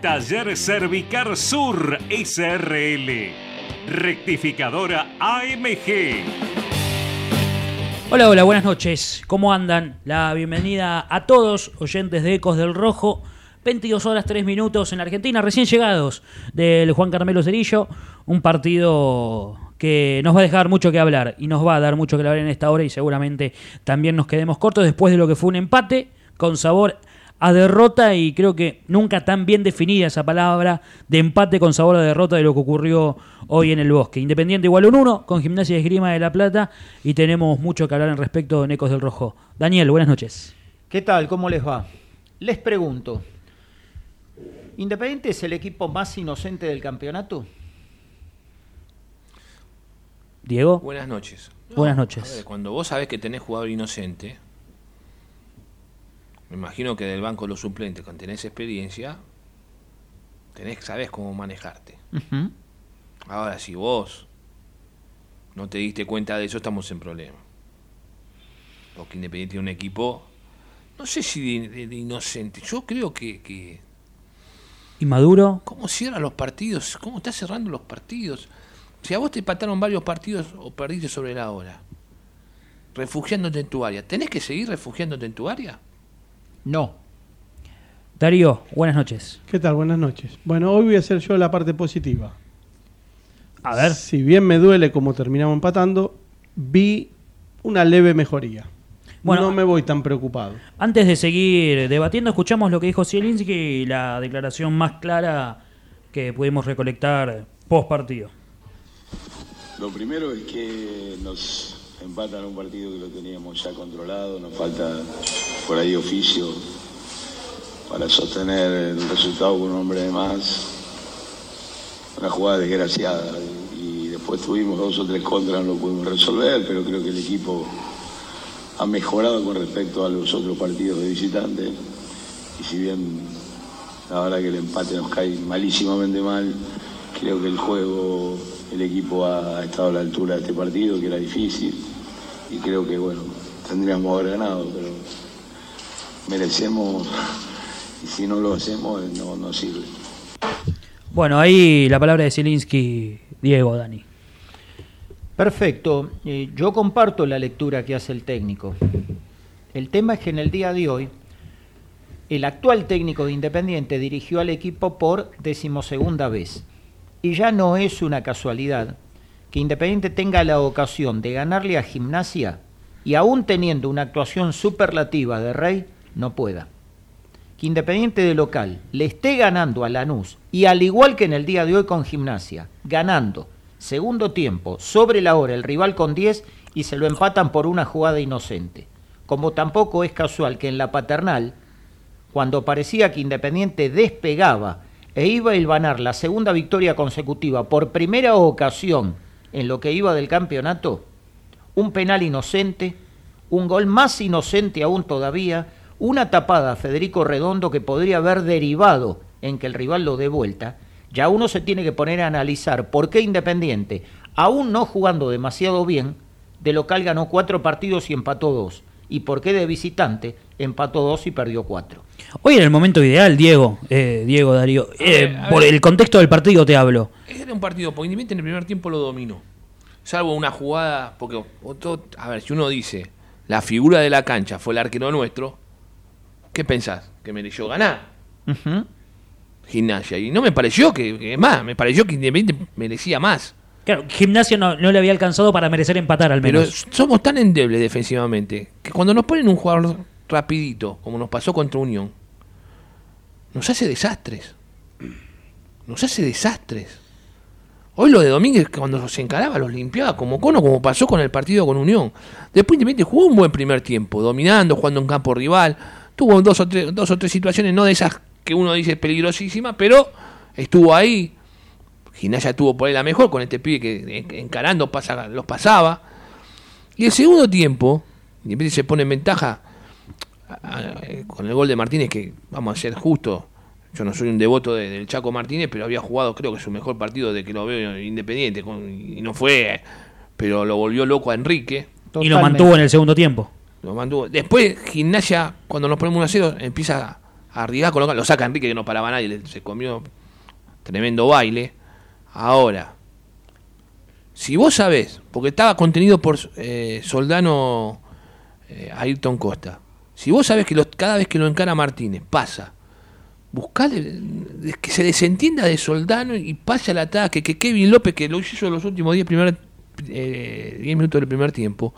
Taller Cervicar Sur SRL. Rectificadora AMG. Hola, hola, buenas noches. ¿Cómo andan? La bienvenida a todos, oyentes de Ecos del Rojo. 22 horas 3 minutos en Argentina, recién llegados del Juan Carmelo Cerillo. Un partido que nos va a dejar mucho que hablar y nos va a dar mucho que hablar en esta hora y seguramente también nos quedemos cortos después de lo que fue un empate con sabor a derrota y creo que nunca tan bien definida esa palabra de empate con sabor a derrota de lo que ocurrió hoy en el bosque. Independiente igual un 1 con Gimnasia y Esgrima de La Plata y tenemos mucho que hablar en respecto de Necos del Rojo. Daniel, buenas noches. ¿Qué tal? ¿Cómo les va? Les pregunto, ¿Independiente es el equipo más inocente del campeonato? Diego. Buenas noches. Buenas noches. a ver, cuando vos sabés que tenés jugador inocente, me imagino que del banco de los suplentes, cuando tenés experiencia, tenés, sabés cómo manejarte. Ahora, si vos no te diste cuenta de eso, estamos en problema. Porque Independiente tiene un equipo, no sé si de, de- de inocente, yo creo que, que Inmaduro. ¿Cómo cierra los partidos? ¿Cómo está cerrando los partidos? Si a vos te empataron varios partidos o perdiste sobre la hora, refugiándote en tu área, ¿tenés que seguir refugiándote en tu área? No. Darío, buenas noches. ¿Qué tal? Buenas noches. Bueno, hoy voy a hacer yo la parte positiva. A ver. Si bien me duele como terminamos empatando, vi una leve mejoría. Bueno, no me voy tan preocupado. Antes de seguir debatiendo, escuchamos lo que dijo Zielinski y la declaración más clara que pudimos recolectar post partido. Lo primero es que nos empatan un partido que lo teníamos ya controlado, nos falta por ahí oficio para sostener el resultado con un hombre de más. Una jugada desgraciada y después tuvimos dos o tres contras, no lo pudimos resolver, pero creo que el equipo ha mejorado con respecto a los otros partidos de visitantes. Y si bien la verdad que el empate nos cae malísimamente mal, creo que el juego, el equipo ha estado a la altura de este partido, que era difícil. Y creo que, bueno, tendríamos que haber ganado, pero merecemos, y si no lo hacemos, no, no sirve. Bueno, ahí la palabra de Zielinski, Diego, Dani. Perfecto. Eh, yo comparto la lectura que hace el técnico. El tema es que en el día de hoy, el actual técnico de Independiente dirigió al equipo por decimosegunda vez. Y ya no es una casualidad que Independiente tenga la ocasión de ganarle a Gimnasia y aún teniendo una actuación superlativa de Rey, no pueda. Que Independiente de local le esté ganando a Lanús y al igual que en el día de hoy con Gimnasia, ganando segundo tiempo sobre la hora el rival con 10 y se lo empatan por una jugada inocente. Como tampoco es casual que en la paternal, cuando parecía que Independiente despegaba e iba a hilvanar la segunda victoria consecutiva por primera ocasión en lo que iba del campeonato, un penal inocente, un gol más inocente aún todavía, una tapada a Federico Redondo que podría haber derivado en que el rival lo dé vuelta, ya uno se tiene que poner a analizar por qué Independiente, aún no jugando demasiado bien, de local ganó cuatro partidos y empató dos, y por qué de visitante empató dos y perdió cuatro. Hoy era el momento ideal, Diego, eh, Diego Darío. Eh, ver, por ver. el contexto del partido te hablo. Era un partido, porque Independiente en el primer tiempo lo dominó. Salvo una jugada, porque, otro- a ver, si uno dice, la figura de la cancha fue el arquero nuestro, ¿qué pensás? ¿Que mereció ganar? Gimnasia. Y no me pareció que, que más, me pareció que Independiente merecía más. Claro, Gimnasia no, no le había alcanzado para merecer empatar al Pero menos. somos tan endebles defensivamente que cuando nos ponen un jugador rapidito, como nos pasó contra Unión, nos hace desastres. Nos hace desastres. Hoy lo de Domínguez, cuando se encaraba, los limpiaba como cono, como pasó con el partido con Unión. Después Independiente jugó un buen primer tiempo, dominando, jugando en campo rival. Tuvo dos o, tres, dos o tres situaciones, no de esas que uno dice peligrosísimas, pero estuvo ahí. Gimnasia tuvo por ahí la mejor con este pibe que en- encarando pasa, los pasaba. Y el segundo tiempo, Independiente se pone en ventaja con el gol de Martínez, que vamos a ser justos. Yo no soy un devoto de- del Chaco Martínez, pero había jugado, creo que su mejor partido de que lo veo Independiente. con- y no fue, pero lo volvió loco a Enrique. Y lo mantuvo en el segundo tiempo. Lo mantuvo. Después, Gimnasia, cuando nos ponemos 1 a 0, empieza a arriesgar, coloca- lo saca Enrique, que no paraba nadie, se comió tremendo baile. Ahora, si vos sabés, porque estaba contenido por eh, Soldano eh, Ayrton Costa, si vos sabés que los- cada vez que lo encara Martínez pasa, buscale que se desentienda de Soldano y pase al ataque, que Kevin López, que lo hizo los últimos 10 primer, eh, 10 minutos del primer tiempo,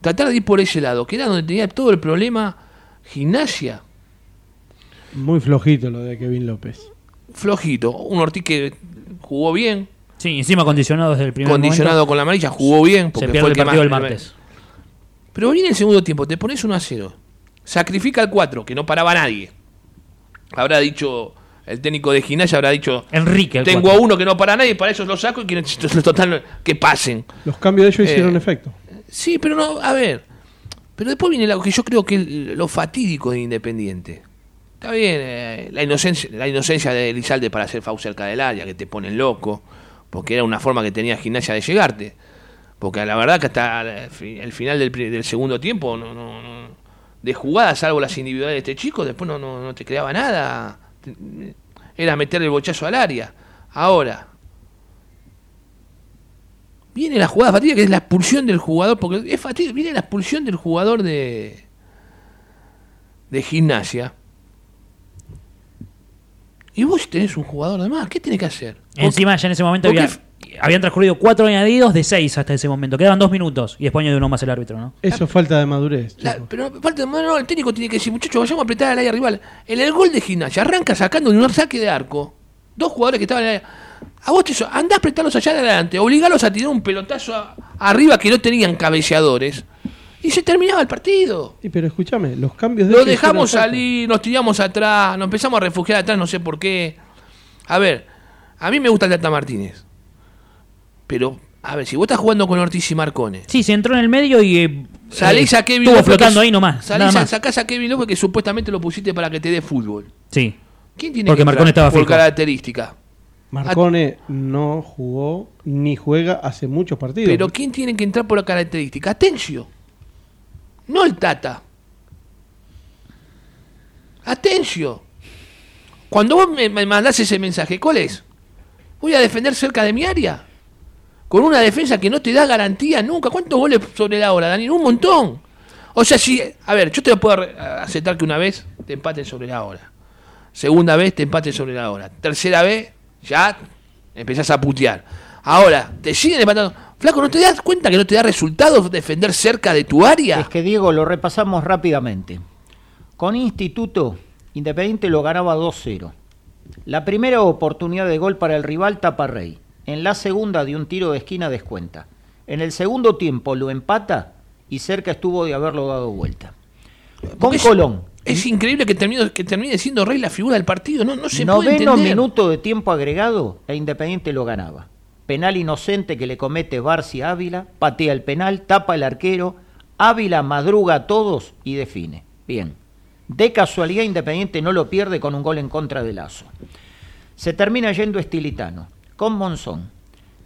tratar de ir por ese lado, que era donde tenía todo el problema gimnasia, Muy flojito lo de Kevin López. flojito, un Ortiz que jugó bien, Sí, encima condicionado desde el primer condicionado momento. con la amarilla, jugó bien, Se porque pierde fue el el partido más- el martes. Pero viene el segundo tiempo, te pones 1 a 0, sacrifica el 4, que no paraba nadie. Habrá dicho el técnico de gimnasia, habrá dicho, Enrique. el tengo cuatro. a uno que no para nadie, para eso lo saco y que, total, que pasen. Los cambios de ellos Eh, hicieron efecto. Sí, pero no, a ver. Pero después viene lo que yo creo que es lo fatídico de Independiente. Está bien, eh, la inocencia, la inocencia de Elizalde para hacer FAU cerca del área, que te ponen loco, porque era una forma que tenía gimnasia de llegarte. Porque la verdad que hasta el fi- el final del, pri- del segundo tiempo, no, no, no- de jugadas, salvo las individuales de este chico, después no, no, no te creaba nada. Era meter el bochazo al área. Ahora, viene la jugada fatídica que es la expulsión del jugador, porque es fatídica, viene la expulsión del jugador de de gimnasia. Y vos tenés un jugador de más, ¿qué tenés que hacer? Encima ya en ese momento había, habían transcurrido cuatro añadidos de seis hasta ese momento. Quedaban dos minutos y después añadió uno más el árbitro, ¿no? Eso es falta de madurez. La- pero falta, no, no, el técnico tiene que decir, muchachos, vayamos a apretar al área rival. En el gol de gimnasia, arranca sacando de un saque de arco, dos jugadores que estaban en el área. A vos te hizo, andá a apretarlos allá adelante, obligalos a tirar un pelotazo a- arriba que no tenían cabeceadores. Y se terminaba el partido. Sí, pero escúchame, los cambios de Lo dejamos salir, nos tiramos atrás, nos empezamos a refugiar atrás, no sé por qué. A ver, a mí me gusta el Tata Martínez. Pero, a ver, si vos estás jugando con Ortiz y Marcone, Sí, se entró en el medio y. eh, salís eh, a Kevin Estuvo López, flotando que- ahí nomás. Salís a, sacás a Kevin López que supuestamente lo pusiste para que te dé fútbol. Sí. ¿Quién tiene Porque que Marcone entrar estaba por fijo. característica? Marcone no jugó ni juega hace muchos partidos. Pero ¿quién tiene que entrar por la característica? Atencio. No el Tata. Atencio. Cuando vos me, me mandás ese mensaje, ¿cuál es? Voy a defender cerca de mi área. Con una defensa que no te da garantía nunca. ¿Cuántos goles sobre la hora, Daniel? Un montón. O sea, si. A ver, yo te puedo re- aceptar que una vez te empaten sobre la hora. Segunda vez te empaten sobre la hora. Tercera vez, ya empezás a putear. Ahora, te siguen empatando. Flaco, ¿no te das cuenta que no te da resultados defender cerca de tu área? Es que Diego, lo repasamos rápidamente. Con Instituto, Independiente lo ganaba 2-0. La primera oportunidad de gol para el rival tapa Rey. En la segunda de un tiro de esquina descuenta. En el segundo tiempo lo empata y cerca estuvo de haberlo dado vuelta. Con es- Colón, Es increíble que termine, que termine siendo Rey la figura del partido. No, no se puede noveno entender. minuto de tiempo agregado e Independiente lo ganaba. Penal inocente que le comete Barci Ávila, patea el penal, tapa el arquero, Ávila madruga a todos y define. Bien. De casualidad Independiente no lo pierde con un gol en contra de Lazo. Se termina yendo Estilitano, con Monzón.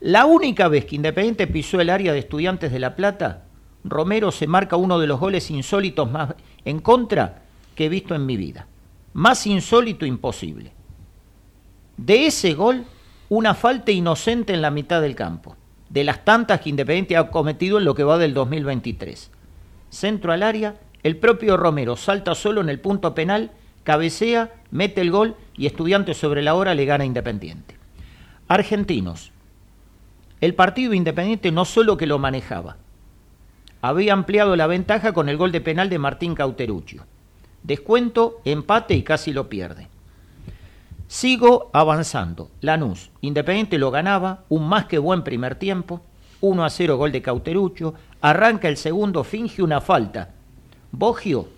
La única vez que Independiente pisó el área de Estudiantes de La Plata, Romero se marca uno de los goles insólitos más en contra que he visto en mi vida. Más insólito imposible. De ese gol, una falta inocente en la mitad del campo, de las tantas que Independiente ha cometido en lo que va del 2023. Centro al área, el propio Romero salta solo en el punto penal, cabecea, mete el gol y Estudiantes sobre la hora le gana Independiente. Argentinos. El partido Independiente no solo que lo manejaba, había ampliado la ventaja con el gol de penal de Martín Cauteruccio. Descuento, empate y casi lo pierde. Sigo avanzando. Lanús, Independiente lo ganaba, un más que buen primer tiempo, 1 a 0 gol de Cauteruccio, arranca el segundo, finge una falta. Bogio,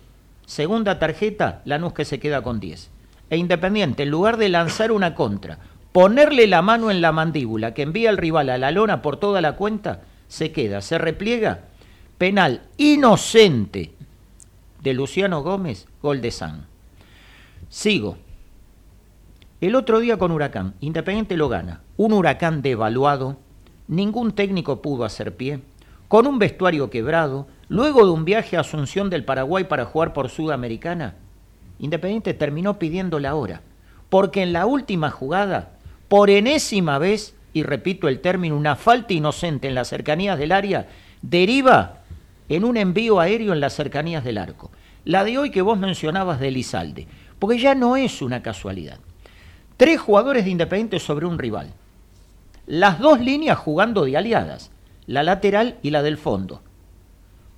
segunda tarjeta, Lanús que se queda con 10. E Independiente, en lugar de lanzar una contra, ponerle la mano en la mandíbula que envía al rival a la lona por toda la cuenta, se queda, se repliega, penal inocente de Luciano Gómez, gol de San. Sigo. El otro día con Huracán, Independiente lo gana. Un Huracán devaluado, ningún técnico pudo hacer pie, con un vestuario quebrado, luego de un viaje a Asunción del Paraguay para jugar por Sudamericana, Independiente terminó pidiendo la hora, porque en la última jugada, por enésima vez, y repito el término, una falta inocente en las cercanías del área, deriva en un envío aéreo en las cercanías del arco. La de hoy que vos mencionabas de Lizalde, porque ya no es una casualidad. Tres jugadores de Independiente sobre un rival. Las dos líneas jugando de aliadas, la lateral y la del fondo.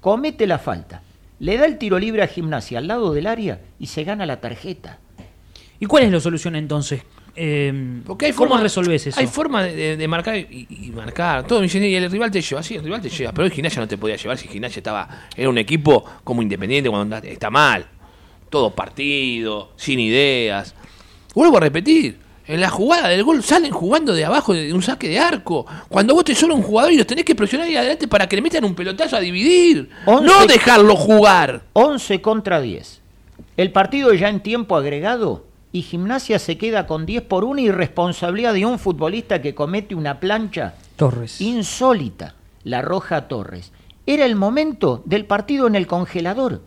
Comete la falta, le da el tiro libre a Gimnasia al lado del área y se gana la tarjeta. ¿Y cuál es la solución entonces? Eh, Porque hay ¿Cómo forma- resolves eso? Hay forma de, de- de marcar y, y marcar. Todo y el rival te lleva, sí, el rival te lleva. Pero el gimnasia no te podía llevar si gimnasia estaba. Era un equipo como independiente cuando está mal. Todo partido, sin ideas. Vuelvo a repetir. En la jugada del gol salen jugando de abajo de un saque de arco. Cuando vos te solo un jugador y los tenés que presionar ahí adelante para que le metan un pelotazo a dividir. Once- No dejarlo jugar. 11 contra 10. El partido ya en tiempo agregado y Gimnasia se queda con 10 por una irresponsabilidad de un futbolista que comete una plancha Torres. insólita, la Roja Torres. Era el momento del partido en el congelador.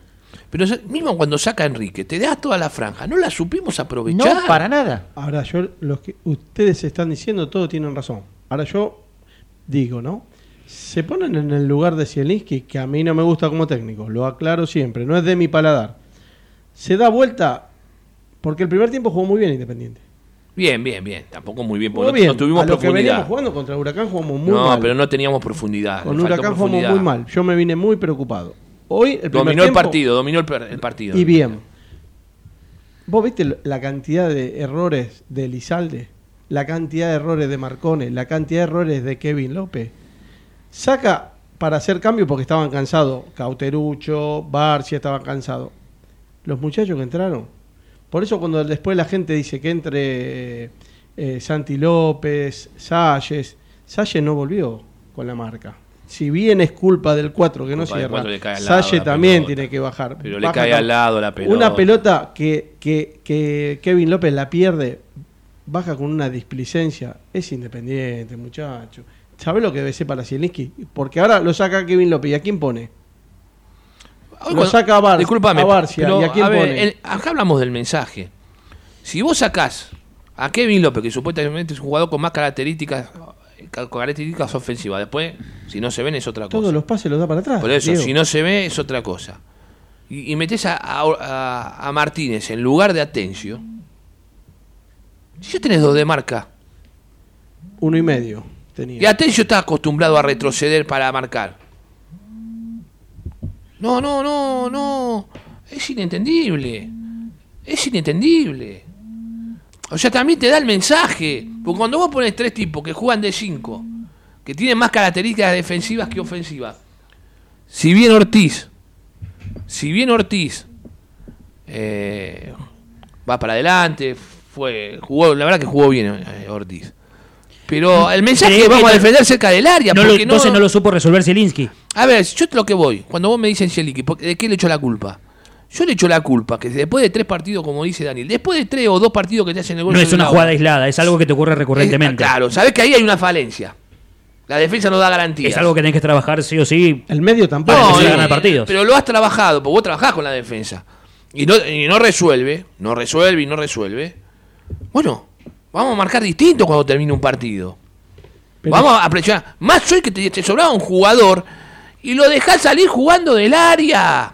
Pero mismo cuando saca a Enrique, te da toda la franja. No la supimos No aprovechar. para nada. Ahora, yo, los que ustedes están diciendo, todos tienen razón. Ahora yo digo, ¿no? Se ponen en el lugar de Zielinski, que a mí no me gusta como técnico, lo aclaro siempre, no es de mi paladar. Se da vuelta, porque el primer tiempo jugó muy bien Independiente. Bien, bien, bien. Tampoco muy bien, porque no, bien. no tuvimos a lo que veníamos profundidad. jugando contra Huracán jugamos muy no, mal. pero no teníamos profundidad. Con Huracán jugamos muy mal. Yo me vine muy preocupado. Hoy, el primer Dominó el tiempo, partido, dominó el, el partido. Y bien. ¿Vos viste la cantidad de errores de Lizalde? La cantidad de errores de Marcone, la cantidad de errores de Kevin López. Saca para hacer cambio porque estaban cansados. Cauterucho, Barcia estaban cansados. Los muchachos que entraron. Por eso cuando después la gente dice que entre eh, Santi López, Salles, Salles no volvió con la marca. Si bien es culpa del 4 que no cierra, cuatro le cae al lado Salle la también pelota. tiene que bajar. Pero le Baja cae al lado la pelota. Una pelota que, que, que Kevin López la pierde, baja con una displicencia. Es independiente, muchacho. ¿Sabes lo que debe ser para Zielinski? Porque ahora lo saca Kevin López. ¿Y a quién pone? Hoy Lo saca a Bar- Disculpame, a Barcia, pero, ¿y a quién ver, pone? el- acá hablamos del mensaje. Si vos sacás a Kevin López, que supuestamente es un jugador con más características ca- características ofensivas, después, si no se ven, es otra cosa. Todos los pases los da para atrás. Por eso, Diego. si no se ve, es otra cosa. Y, y metés a, a- a- a Martínez en lugar de Atencio. Si ya tenés dos de marca. Uno y medio tenía. Y Atencio está acostumbrado a retroceder para marcar. No, no, no, no. Es inentendible. Es inentendible. O sea, también te da el mensaje. Porque cuando vos pones tres tipos que juegan de cinco, que tienen más características defensivas que ofensivas. Si bien Ortiz, si bien Ortiz eh, va para adelante, fue, jugó, la verdad que jugó bien eh, Ortiz. Pero el mensaje ¿Crees es que vamos a defender cerca del área. No lo- porque no, entonces no lo supo resolver Zielinski. a ver, yo te lo que voy. Cuando vos me dicen Zielinski, ¿por- ¿de qué le echo la culpa? Yo le echo la culpa que después de tres partidos, como dice Daniel, después de tres o dos partidos que te hacen el gol No es una jugada hora, aislada, es algo que te ocurre es- recurrentemente. claro, sabes que ahí hay una falencia. La defensa no da garantía. Es algo que tenés que trabajar sí o sí. El medio tampoco. No, ganar partidos. pero lo has trabajado, porque vos trabajás con la defensa. Y no, y no resuelve, no resuelve y no resuelve. Bueno, vamos a marcar distinto cuando termine un partido. Pero- Vamos a presionar. Más hoy que te, te sobraba un jugador y lo dejás salir jugando del área.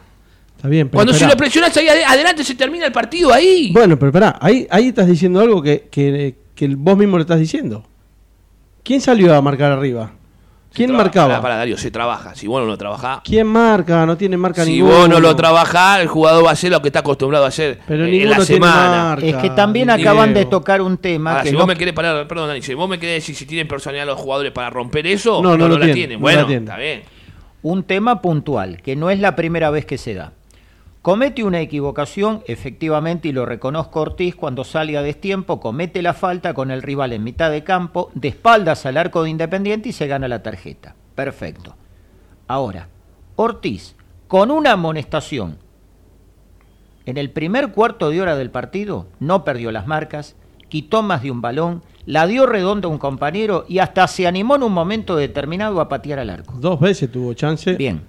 Está bien, pero Cuando si esperá. lo presionás ahí ade- adelante se termina el partido ahí. Bueno, pero pará, ahí, ahí estás diciendo algo que, que, que vos mismo lo estás diciendo. ¿Quién salió a marcar arriba? ¿Quién marcaba? Pará, pará, Darío, se trabaja. Si vos no lo trabajás, ¿Quién marca? No tiene marca si ninguno. vos no lo trabajás, el jugador va a hacer lo que está acostumbrado a hacer Pero eh, en la tiene semana. marca. Es que también Diego. acaban de tocar un tema Ahora, que si no- vos me querés parar, perdón, Dani, si vos me querés decir si tienen personalidad los jugadores para romper eso, No, no lo la tienen, tienen. no Bueno, la tienen. está bien. un tema puntual, que no es la primera vez que se da. Comete una equivocación, efectivamente, y lo reconozco Ortiz, cuando sale a destiempo, comete la falta con el rival en mitad de campo, de espaldas al arco de Independiente y se gana la tarjeta. Perfecto. Ahora, Ortiz, con una amonestación, en el primer cuarto de hora del partido, no perdió las marcas, quitó más de un balón, la dio redonda a un compañero y hasta se animó en un momento determinado a patear al arco. Dos veces tuvo chance. Bien,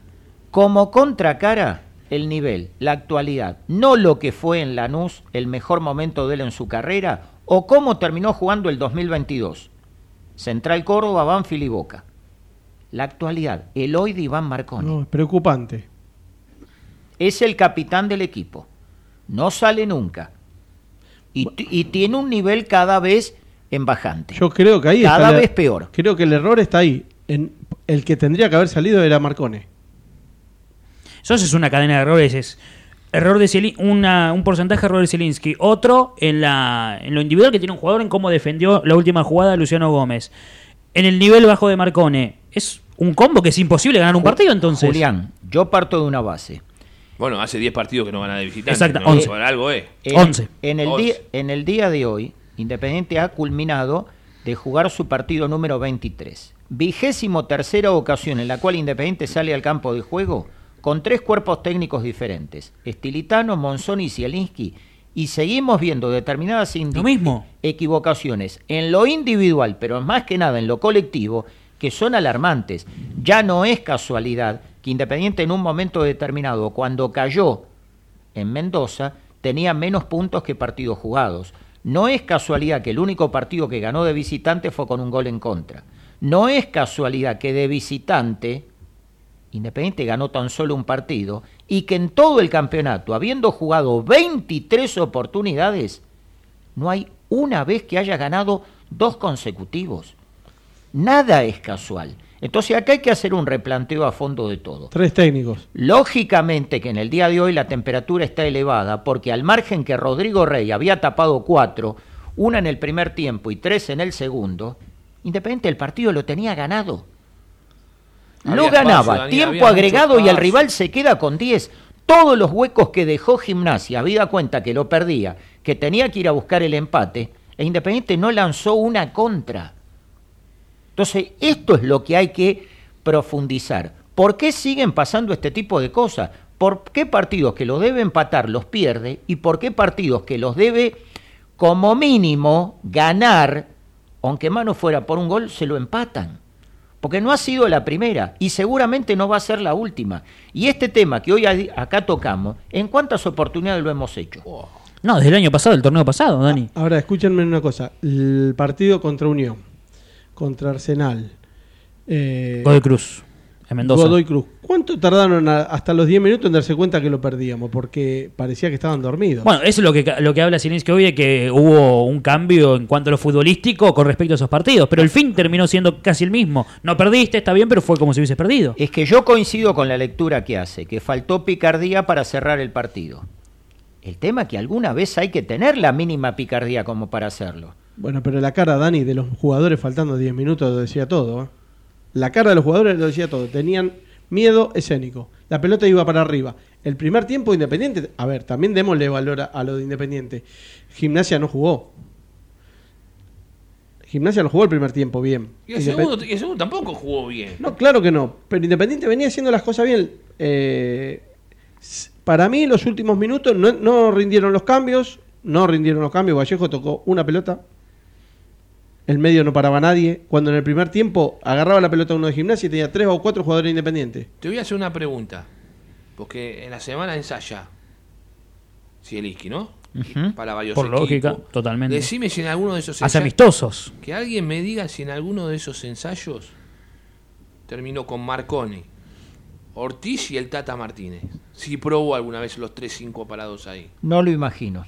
como contracara, el nivel, la actualidad, no lo que fue en Lanús el mejor momento de él en su carrera, o cómo terminó jugando el 2022. Central Córdoba, Banfield y Boca. La actualidad, el hoy de Iván Marconi. No, es preocupante. Es el capitán del equipo. No sale nunca. Y, tiene un nivel cada vez en bajante. Yo creo que ahí Cada está la- vez peor. Creo que el error está ahí. En, el que tendría que haber salido era Marcone. Eso es una cadena de errores. Es error de Zielin- una, un porcentaje de error de Zielinski. Otro en, la, en lo individual que tiene un jugador en cómo defendió la última jugada Luciano Gómez. En el nivel bajo de Marcone. Es un combo que es imposible ganar un partido entonces. Julián, yo parto de una base. Bueno, hace 10 partidos que no van a de visitante. Exacto, ¿no? 11. Por algo, eh. En, 11. En el, 11. Día, en el día de hoy, Independiente ha culminado de jugar su partido número 23. Vigésimo tercera ocasión en la cual Independiente sale al campo de juego con tres cuerpos técnicos diferentes, Estilitano, Monzón y Zielinski, y seguimos viendo determinadas indi- Lo mismo. equivocaciones en lo individual, pero más que nada en lo colectivo, que son alarmantes. Ya no es casualidad que Independiente en un momento determinado, cuando cayó en Mendoza, tenía menos puntos que partidos jugados. No es casualidad que el único partido que ganó de visitante fue con un gol en contra. No es casualidad que de visitante Independiente ganó tan solo un partido y que en todo el campeonato, habiendo jugado 23 oportunidades, no hay una vez que haya ganado dos consecutivos. Nada es casual. Entonces acá hay que hacer un replanteo a fondo de todo. Tres técnicos. Lógicamente que en el día de hoy la temperatura está elevada porque al margen que Rodrigo Rey había tapado cuatro, una en el primer tiempo y tres en el segundo, Independiente el partido lo tenía ganado. Lo espacio, ganaba, tiempo había agregado y el rival se queda con 10. Todos los huecos que dejó Gimnasia, habida cuenta que lo perdía, que tenía que ir a buscar el empate, e Independiente no lanzó una contra. Entonces, esto es lo que hay que profundizar. ¿Por qué siguen pasando este tipo de cosas? ¿Por qué partidos que los debe empatar los pierde? ¿Y por qué partidos que los debe, como mínimo, ganar, aunque mano fuera por un gol, se lo empatan? Porque no ha sido la primera y seguramente no va a ser la última. Y este tema que hoy acá tocamos, ¿en cuántas oportunidades lo hemos hecho? No, desde el año pasado, el torneo pasado, Dani. Ahora, escúchenme una cosa. El partido contra Unión, contra Arsenal, eh, Godoy Cruz, en Mendoza. Godoy Cruz. ¿Cuánto tardaron a- hasta los 10 minutos en darse cuenta que lo perdíamos? Porque parecía que estaban dormidos. Bueno, eso es lo que, lo que habla Zielinski hoy de que hubo un cambio en cuanto a lo futbolístico con respecto a esos partidos. Pero el fin terminó siendo casi el mismo. No perdiste, está bien, pero fue como si hubieses perdido. Es que yo coincido con la lectura que hace, que faltó picardía para cerrar el partido. El tema es que alguna vez hay que tener la mínima picardía como para hacerlo. Bueno, pero la cara, Dani, de los jugadores faltando 10 minutos lo decía todo. ¿eh? La cara de los jugadores lo decía todo. Tenían miedo escénico. La pelota iba para arriba. El primer tiempo Independiente, a ver, también démosle valor a, a lo de Independiente. Gimnasia no jugó. Gimnasia no jugó el primer tiempo bien. Y el, Independ- segundo, y el segundo tampoco jugó bien. No, claro que no. Pero Independiente venía haciendo las cosas bien. Eh, para mí, los últimos minutos no, no rindieron los cambios. No rindieron los cambios. Vallejo tocó una pelota. El medio no paraba a nadie. Cuando en el primer tiempo agarraba la pelota uno de gimnasia y tenía tres o cuatro jugadores independientes. Te voy a hacer una pregunta. Porque en la semana ensaya Zielinski, ¿no? Ujú. Para varios Por equipos. lógica, totalmente. Decime si en alguno de esos Hace ensayos. amistosos. Que alguien me diga si en alguno de esos ensayos terminó con Marconi, Ortiz y el Tata Martínez. si probó alguna vez los 3-5 parados ahí. No lo imagino.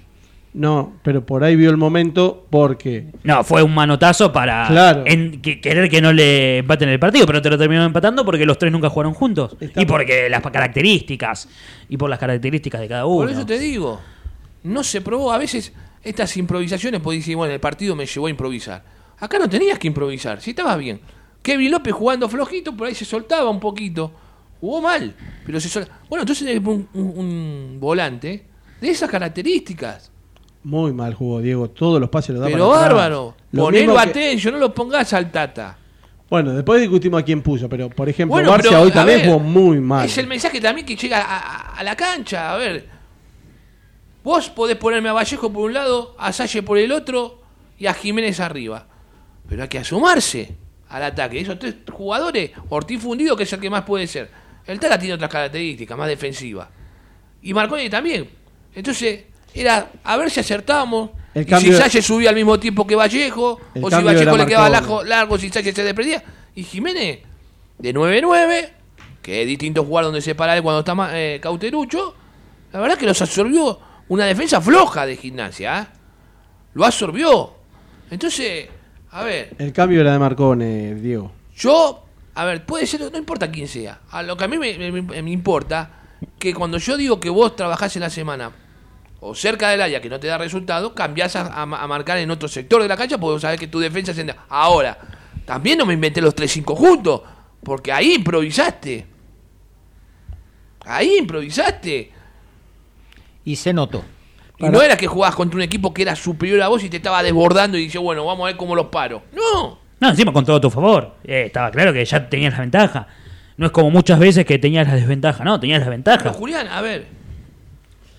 No, pero por ahí vio el momento porque No, fue un manotazo para Claro. en- que- querer que no le empaten el partido, pero te lo terminaron empatando porque los tres nunca jugaron juntos. Está y por- porque las características, y por las características de cada uno. Por eso te digo, no se probó. A veces estas improvisaciones, pues decir, bueno, el partido me llevó a improvisar. Acá no tenías que improvisar, si estabas bien. Kevin López jugando flojito, por ahí se soltaba un poquito. Jugó mal, pero se soltaba. Bueno, entonces tenés que poner un, un- un volante de esas características. Muy mal jugó Diego. Todos los pases los da Pero para bárbaro. Lo Ponelo que- atención, no lo pongas al tata. Bueno, después discutimos a quién puso, pero por ejemplo, Bueno, Barcia pero, hoy a también ver, jugó muy mal. Es el mensaje también que llega a, a- a la cancha. A ver, vos podés ponerme a Vallejo por un lado, a Salle por el otro y a Jiménez arriba. Pero hay que asomarse al ataque. Esos tres jugadores, Ortiz fundido, que es el que más puede ser. El Tala tiene otras características, más defensiva. Y Marconi también. Entonces, era a ver si acertábamos. El y si Salle subía al mismo tiempo que Vallejo, o si Vallejo le quedaba largo, largo si Salle se desprendía. Y Jiménez, de 9-9, que es distinto jugar donde se para él cuando está eh, cauterucho, la verdad que los absorbió una defensa floja de gimnasia. ¿eh? Lo absorbió. Entonces, a ver, El cambio era de Marcone, Diego. yo, a ver, puede ser, no importa quién sea. A lo que a mí me, me- me importa, que cuando yo digo que vos trabajás en la semana o cerca del área que no te da resultado, cambiás a, a- a marcar en otro sector de la cancha porque vos sabés que tu defensa se... Ahora, también no me inventé los 3-5 juntos, porque ahí improvisaste. Ahí improvisaste. Y se notó. Y no era que jugabas contra un equipo que era superior a vos y te estaba desbordando y dices, bueno, vamos a ver cómo los paro. No. No, encima con todo a tu favor. Eh, estaba claro que ya tenías la ventaja. No es como muchas veces que tenías la desventaja, no, tenías la Pero ventaja. Julián, a ver.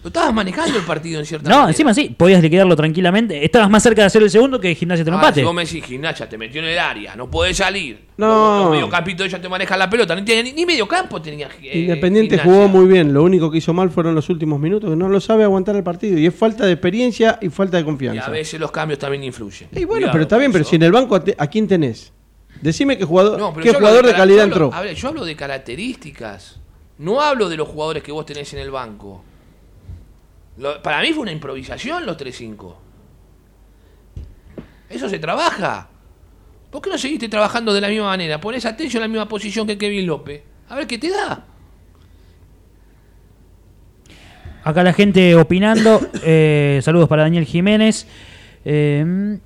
Lo estabas manejando el partido en cierta No, manera. encima sí, podías liquidarlo tranquilamente. Estabas más cerca de hacer el segundo que Gimnasia te lo Ah, empate. si vos me decís, gimnasia, te metió en el área, no podés salir. No. Los mediocampitos ellos te manejan la pelota, no tenía ni, ni mediocampo tenía. eh, Independiente Gimnasia. jugó muy bien. Lo único que hizo mal fueron los últimos minutos, que no lo sabe aguantar el partido. Y es falta de experiencia y falta de Y confianza. a veces los cambios también influyen. Y bueno, Cuidado pero está bien, pero si en el banco, ¿a, quién tenés? Decime qué jugador, No, qué jugador de, calidad yo hablo- entró. A ver, yo hablo de características. No hablo de los jugadores que vos tenés en el banco. Lo- para mí fue una improvisación los 3-5. Eso se trabaja. ¿Por qué no seguiste trabajando de la misma manera? Pones atención en la misma posición que Kevin López. A ver qué te da. Acá la gente opinando. eh, saludos para Daniel Jiménez. eh,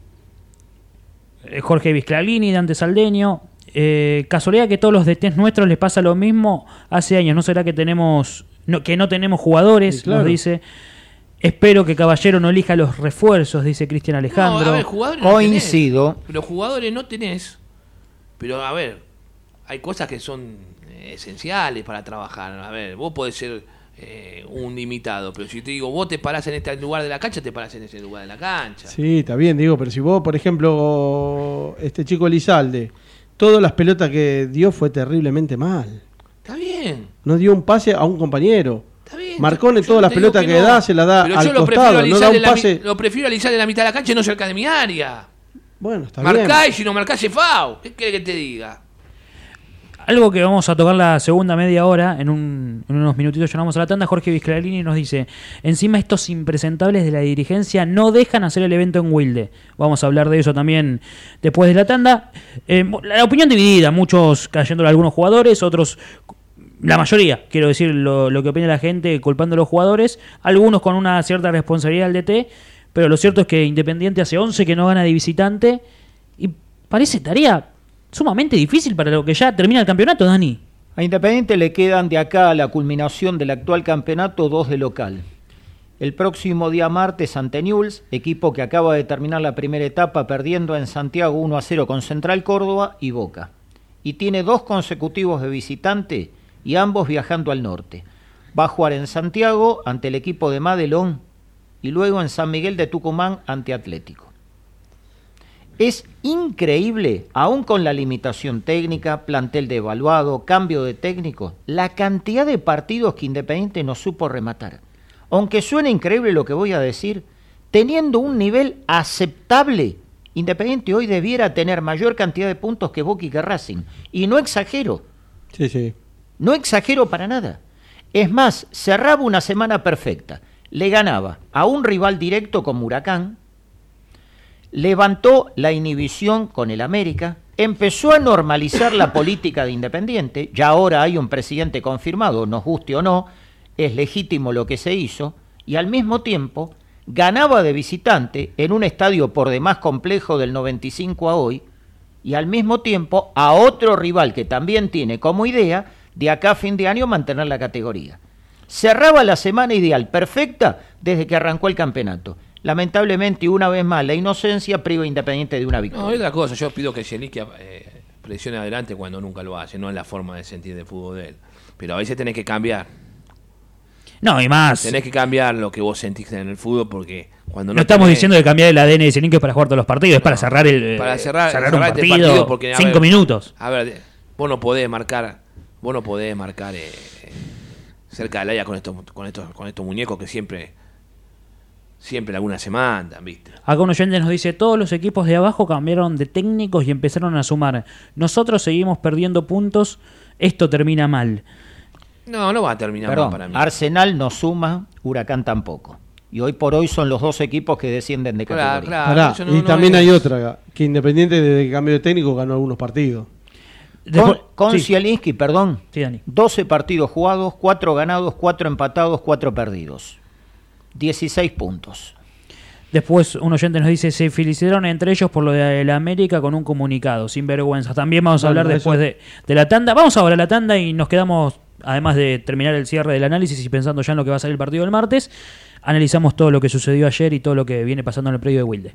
eh, Jorge Vizclalini, Dante Saldeño. Eh, casualidad que todos los DTs nuestros les pasa lo mismo hace años. ¿No será que tenemos no, que no tenemos jugadores? Sí, claro. Nos dice. Espero que Caballero no elija los refuerzos, dice Cristian No, Alejandro. a ver, jugadores no Coincido. tenés. Pero jugadores no tenés. Pero a ver, hay cosas que son eh, esenciales para trabajar. A ver, vos podés ser eh, un limitado, pero si te digo, vos te parás en este lugar de la cancha, te parás en ese lugar de la cancha. Sí, está bien, digo, pero si vos, por ejemplo, este chico Lizalde, todas las pelotas que dio fue terriblemente mal. Está bien. No dio un pase a un compañero. Está bien. Marcone todas las pelotas que, no. da se las da Pero al yo lo prefiero costado, no da un la pase. lo prefiero alisar en la mitad de la cancha y no cerca de mi área. Bueno, está bien. Marcá y si no marcás es FAU. ¿Qué querés que te diga? Algo que vamos a tocar la segunda media hora, en, un- en unos minutitos ya vamos a la tanda, Jorge Vizclarini nos dice, encima estos impresentables de la dirigencia no dejan hacer el evento en Wilde. Vamos a hablar de eso también después de la tanda. Eh, la opinión dividida, muchos cayendo a algunos jugadores, otros, la mayoría, quiero decir, lo, lo que opina la gente culpando a los jugadores, algunos con una cierta responsabilidad del DT, pero lo cierto es que Independiente hace 11 que no gana de visitante y parece tarea sumamente difícil para lo que ya termina el campeonato, Dani. A Independiente le quedan de acá a la culminación del actual campeonato dos de local. El próximo día martes ante Newell's, equipo que acaba de terminar la primera etapa perdiendo en Santiago 1 a 0 con Central Córdoba y Boca. Y tiene dos consecutivos de visitante y ambos viajando al norte. Va a jugar en Santiago ante el equipo de Madelón y luego en San Miguel de Tucumán ante Atlético. Es increíble, aún con la limitación técnica, plantel devaluado, cambio de técnico, la cantidad de partidos que Independiente no supo rematar. Aunque suene increíble lo que voy a decir, teniendo un nivel aceptable, Independiente hoy debiera tener mayor cantidad de puntos que Boca y que Racing. Y no exagero, Sí, sí. No exagero para nada. Es más, cerraba una semana perfecta. Le ganaba a un rival directo como Huracán, levantó la inhibición con el América, empezó a normalizar la política de Independiente, ya ahora hay un presidente confirmado, nos guste o no, es legítimo lo que se hizo, y al mismo tiempo ganaba de visitante en un estadio por demás complejo del 95 a hoy, y al mismo tiempo a otro rival que también tiene como idea de acá a fin de año mantener la categoría. Cerraba la semana ideal, perfecta, desde que arrancó el campeonato. Lamentablemente, una vez más, la inocencia priva Independiente de una No, victoria. es otra cosa. Yo pido que Zielinski eh, presione adelante cuando nunca lo hace, no es la forma de sentir de fútbol de él. Pero a veces tenés que cambiar. No, y más. Tenés que cambiar lo que vos sentiste en el fútbol porque cuando no, No estamos tenés- diciendo de cambiar el ADN de Zelinski para jugar todos los partidos, es para cerrar el eh, para cerrar, un cerrar este partido, porque, a cinco ver, minutos. A ver, vos no podés marcar, vos no podés marcar eh, cerca del área con estos, con estos, con estos muñecos que siempre, siempre alguna se mandan, viste. Acá un oyente nos dice, todos los equipos de abajo cambiaron de técnicos y empezaron a sumar. Nosotros seguimos perdiendo puntos, esto termina mal. No, no va a terminar mal para mí. Arsenal no suma, Huracán tampoco. Y hoy por hoy son los dos equipos que descienden de categoría. claro. Pará, eso no- y no también es- hay otra, que Independiente desde que cambió de técnico ganó algunos partidos. Después- con con sí, Zielinski, perdón, sí, Dani. 12 partidos jugados, 4 ganados, 4 empatados, 4 perdidos. 16 puntos. Después un oyente nos dice, se felicitaron entre ellos por lo de la América con un comunicado, sin vergüenza. También vamos a Bueno, hablar después de, de la tanda. Vamos ahora a la tanda y nos quedamos, además de terminar el cierre del análisis y pensando ya en lo que va a salir el partido del martes, analizamos todo lo que sucedió ayer y todo lo que viene pasando en el predio de Wilde.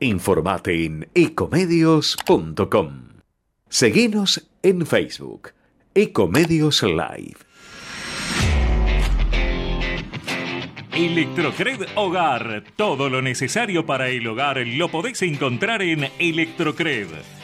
Informate en ecomedios.com. Seguinos en Facebook, Ecomedios Live. Electrocred Hogar. Todo lo necesario para el hogar lo podéis encontrar en Electrocred.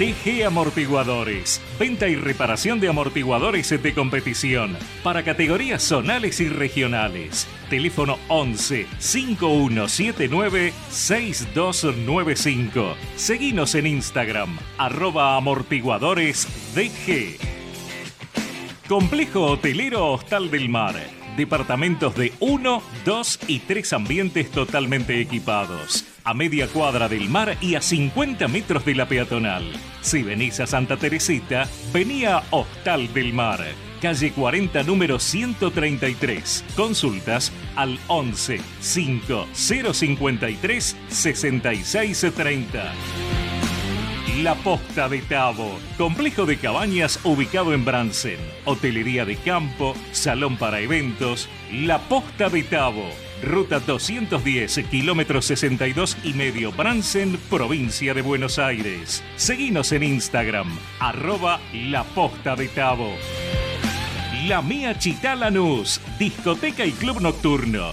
TG Amortiguadores. Venta y reparación de amortiguadores de competición para categorías zonales y regionales. Teléfono 11 5179 6295. Seguinos en Instagram, arroba amortiguadores. Complejo Hotelero Hostal del Mar. Departamentos de 1, 2 y 3 ambientes totalmente equipados. A media cuadra del mar y a 50 metros de la peatonal. Si venís a Santa Teresita, vení a Hostal del Mar. Calle 40, número 133. Consultas al 11 5 053 6630. La Posta de Tabo, complejo de cabañas ubicado en Bransen, hotelería de campo, salón para eventos, La Posta de Tabo, ruta 210, kilómetro 62 y medio Bransen, provincia de Buenos Aires. Seguinos en Instagram, arroba La Posta de Tabo. La Mía Chitá Lanús, discoteca y club nocturno.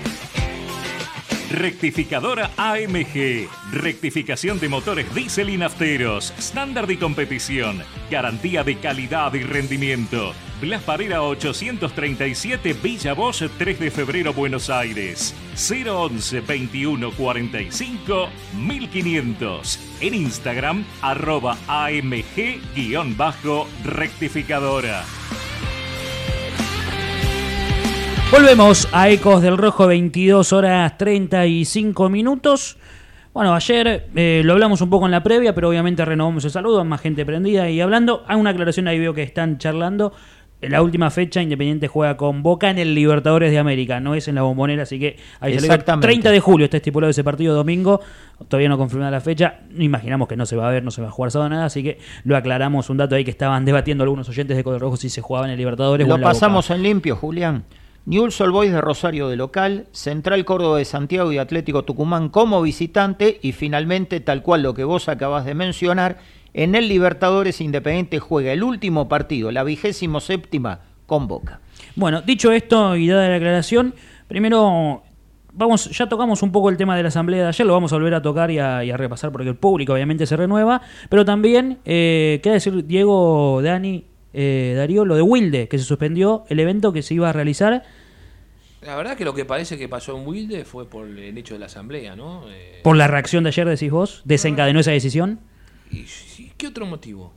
Rectificadora AMG. Rectificación de motores diésel y nafteros. Estándar de competición. Garantía de calidad y rendimiento. Blas Parera 837 Villa Bosch 3 de febrero Buenos Aires. 011 21 45 1500. En Instagram arroba AMG-rectificadora. Volvemos a Ecos del Rojo, 22 horas 35 minutos. Bueno, ayer eh, lo hablamos un poco en la previa, pero obviamente renovamos el saludo, más gente prendida y hablando. Hay una aclaración ahí, veo que están charlando. En la última fecha, Independiente juega con Boca en el Libertadores de América, no es en la bombonera, así que ahí se le Exactamente. 30 de julio está estipulado ese partido domingo. Todavía no confirmada la fecha. Imaginamos que no se va a ver, no se va a jugar sábado nada, así que lo aclaramos. Un dato ahí que estaban debatiendo algunos oyentes de Código Rojo si se jugaba en el Libertadores o Lo en la Boca. pasamos en limpio, Julián. Newell's Old Boys de Rosario de local, Central Córdoba de Santiago y Atlético Tucumán como visitante y finalmente, tal cual lo que vos acabas de mencionar, en el Libertadores Independiente juega el último partido, la vigésimo séptima, con Boca. Bueno, dicho esto y dada la aclaración, primero vamos, ya tocamos un poco el tema de la asamblea de ayer, lo vamos a volver a tocar y a, repasar porque el público obviamente se renueva, pero también, eh, queda decir Diego, Dani, eh, Darío, lo de Wilde, que se suspendió el evento que se iba a realizar La verdad que lo que parece que pasó en Wilde fue por el hecho de la asamblea, ¿no? Eh, por la reacción de ayer, decís vos, desencadenó esa decisión. ¿Y sí, qué otro motivo?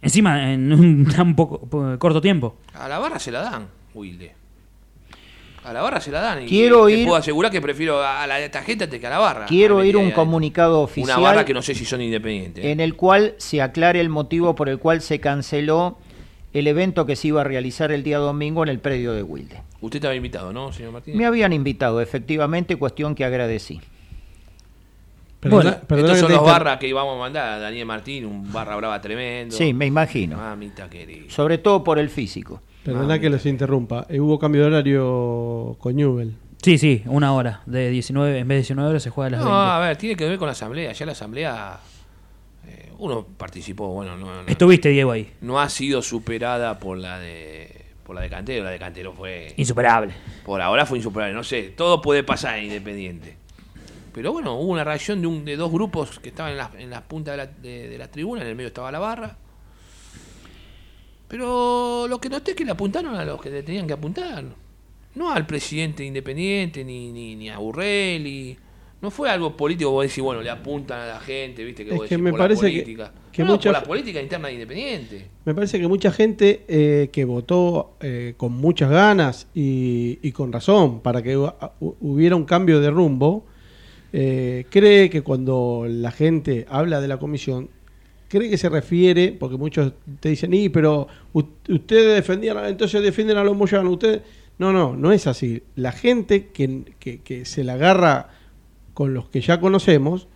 Encima, en un tan poco, po- corto tiempo. A la barra se la dan, Wilde. A la barra se la dan. Y Quiero te ir- puedo asegurar que prefiero a la antes que a la barra. Quiero A ir un ahí- comunicado oficial Una barra que no sé si son independientes. en el cual se aclare el motivo por el cual se canceló el evento que se iba a realizar el día domingo en el predio de Wilde. Usted estaba invitado, ¿no, señor Martínez? Me habían invitado, efectivamente, cuestión que agradecí. Perdona, Bueno, perdona Estos son los inter- barras que íbamos a mandar a Daniel Martín, un barra brava tremendo. Sí, me imagino. Mamita querida. Sobre todo por el físico. Perdona que los interrumpa. Eh, hubo cambio de horario con Newell. Sí, sí, una hora. De 19, en vez de 19 horas se juega a las No, 20. a ver, tiene que ver con la asamblea. Ya la asamblea. Eh, uno participó, bueno, no, no- Estuviste, Diego, ahí. no ha sido superada por la de por la de Cantero. La de Cantero fue. Insuperable. Por ahora fue insuperable. No sé, todo puede pasar en Independiente. Pero bueno, hubo una reacción de, un, de dos grupos que estaban en las en las puntas de la, de, de la tribuna. En el medio estaba la barra. Pero lo que noté es que le apuntaron a los que le tenían que apuntar. No al presidente independiente, ni, ni, ni a Burrelli. No fue algo político, vos decís, bueno, le apuntan a la gente, viste, que Es vos que decís, me por parece la que- política. que no, mucha- por la política interna de Independiente. Me parece que mucha gente eh, que votó eh, con muchas ganas y, y con razón para que hu- hu- hubiera un cambio de rumbo, eh, cree que cuando la gente habla de la comisión, cree que se refiere, porque muchos te dicen, y pero ustedes defendían, entonces defienden a los moyanos, ustedes... No, no, no es así. La gente que, que- que se la agarra con los que ya conocemos,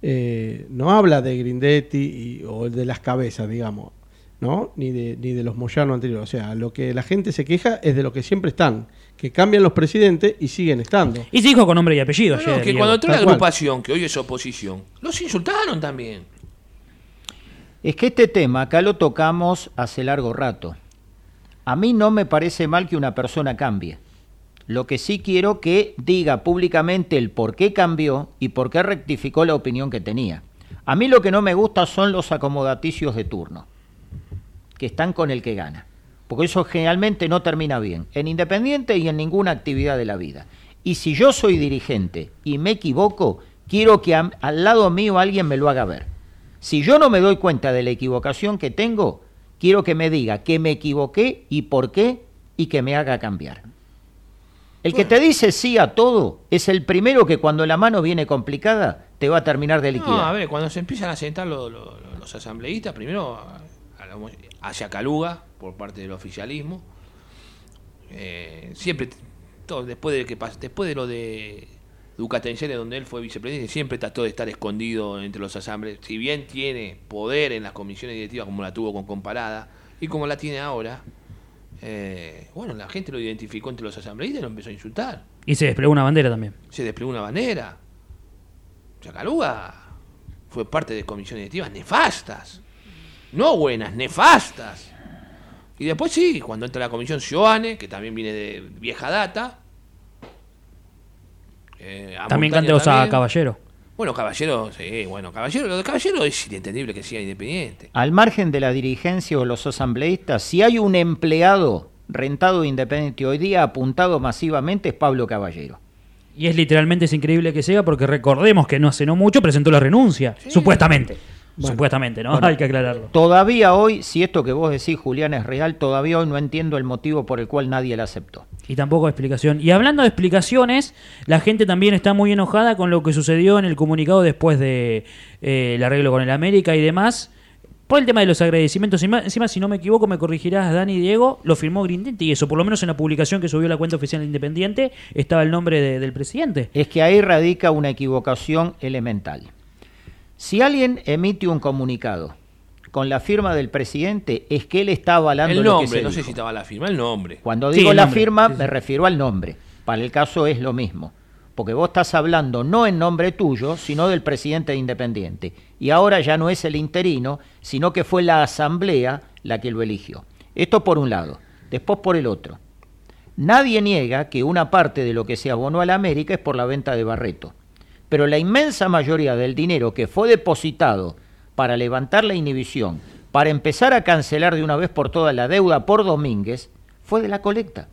eh, no habla de Grindetti y- o de las cabezas, digamos, ¿no? Ni de, ni de los Moyanos anteriores. O sea, lo que la gente se queja es de lo que siempre están, que cambian los presidentes y siguen estando. Y se dijo con nombre y apellido No, no, ayer, que Diego. cuando entró la agrupación, que hoy es oposición, los insultaron también. Es que este tema acá lo tocamos hace largo rato. A mí no me parece mal que una persona cambie. Lo que sí quiero que diga públicamente el por qué cambió y por qué rectificó la opinión que tenía. A mí lo que no me gusta son los acomodaticios de turno, que están con el que gana. Porque eso generalmente no termina bien, en Independiente y en ninguna actividad de la vida. Y si yo soy dirigente y me equivoco, quiero que al lado mío alguien me lo haga ver. Si yo no me doy cuenta de la equivocación que tengo, quiero que me diga que me equivoqué y por qué y que me haga cambiar. El que te dice sí a todo es el primero que cuando la mano viene complicada te va a terminar de liquidar. No, a ver, cuando se empiezan a sentar los, asambleístas, primero hacia Caluga, por parte del oficialismo, eh, siempre, todo, después de que después de lo de Ducatenseres, donde él fue vicepresidente, siempre trató de estar escondido entre los asambleístas. Si bien tiene poder en las comisiones directivas, como la tuvo con Comparada, y como la tiene ahora, eh, bueno, la gente lo identificó entre los asambleístas y lo empezó a insultar Y se desplegó una bandera también. se desplegó una bandera. Chacaluga fue parte de comisiones directivas nefastas. No buenas, nefastas. Y después sí, cuando entra la comisión Sioane, que también viene de vieja data. eh, a También Montaña canteos a. Caballero. Bueno, Caballero, sí, bueno, Caballero, lo de Caballero es inentendible que sea independiente. Al margen de la dirigencia o los asambleístas, si hay un empleado rentado de Independiente hoy día apuntado masivamente es Pablo Caballero. Y es literalmente es increíble que sea porque recordemos que no hace no mucho presentó la renuncia. Supuestamente. Supuestamente, ¿no? Hay que aclararlo. Todavía hoy, si esto que vos decís, Julián, es real, todavía hoy no entiendo el motivo por el cual nadie la aceptó. Y tampoco explicación. Y hablando de explicaciones, la gente también está muy enojada con lo que sucedió en el comunicado después de eh, el arreglo con el América y demás. Por el tema de los agradecimientos, encima, si no me equivoco, me corregirás, Dani Diego, lo firmó Grindetti y eso, por lo menos en la publicación que subió la cuenta oficial de Independiente, estaba el nombre de- del presidente. Es que ahí radica una equivocación elemental. Si alguien emite un comunicado con la firma del presidente, es que él está avalando El lo que nombre, se no sé si estaba la firma, el nombre. Cuando digo la nombre. firma, Sí, sí. me refiero al nombre. Para el caso es lo mismo. Porque vos estás hablando no en nombre tuyo, sino del presidente de Independiente. Y ahora ya no es el interino, sino que fue la asamblea la que lo eligió. Esto por un lado. Después por el otro. Nadie niega que una parte de lo que se abonó a la América es por la venta de Barreto. Pero la inmensa mayoría del dinero que fue depositado para levantar la inhibición, para empezar a cancelar de una vez por todas la deuda por Domínguez, fue de la colecta.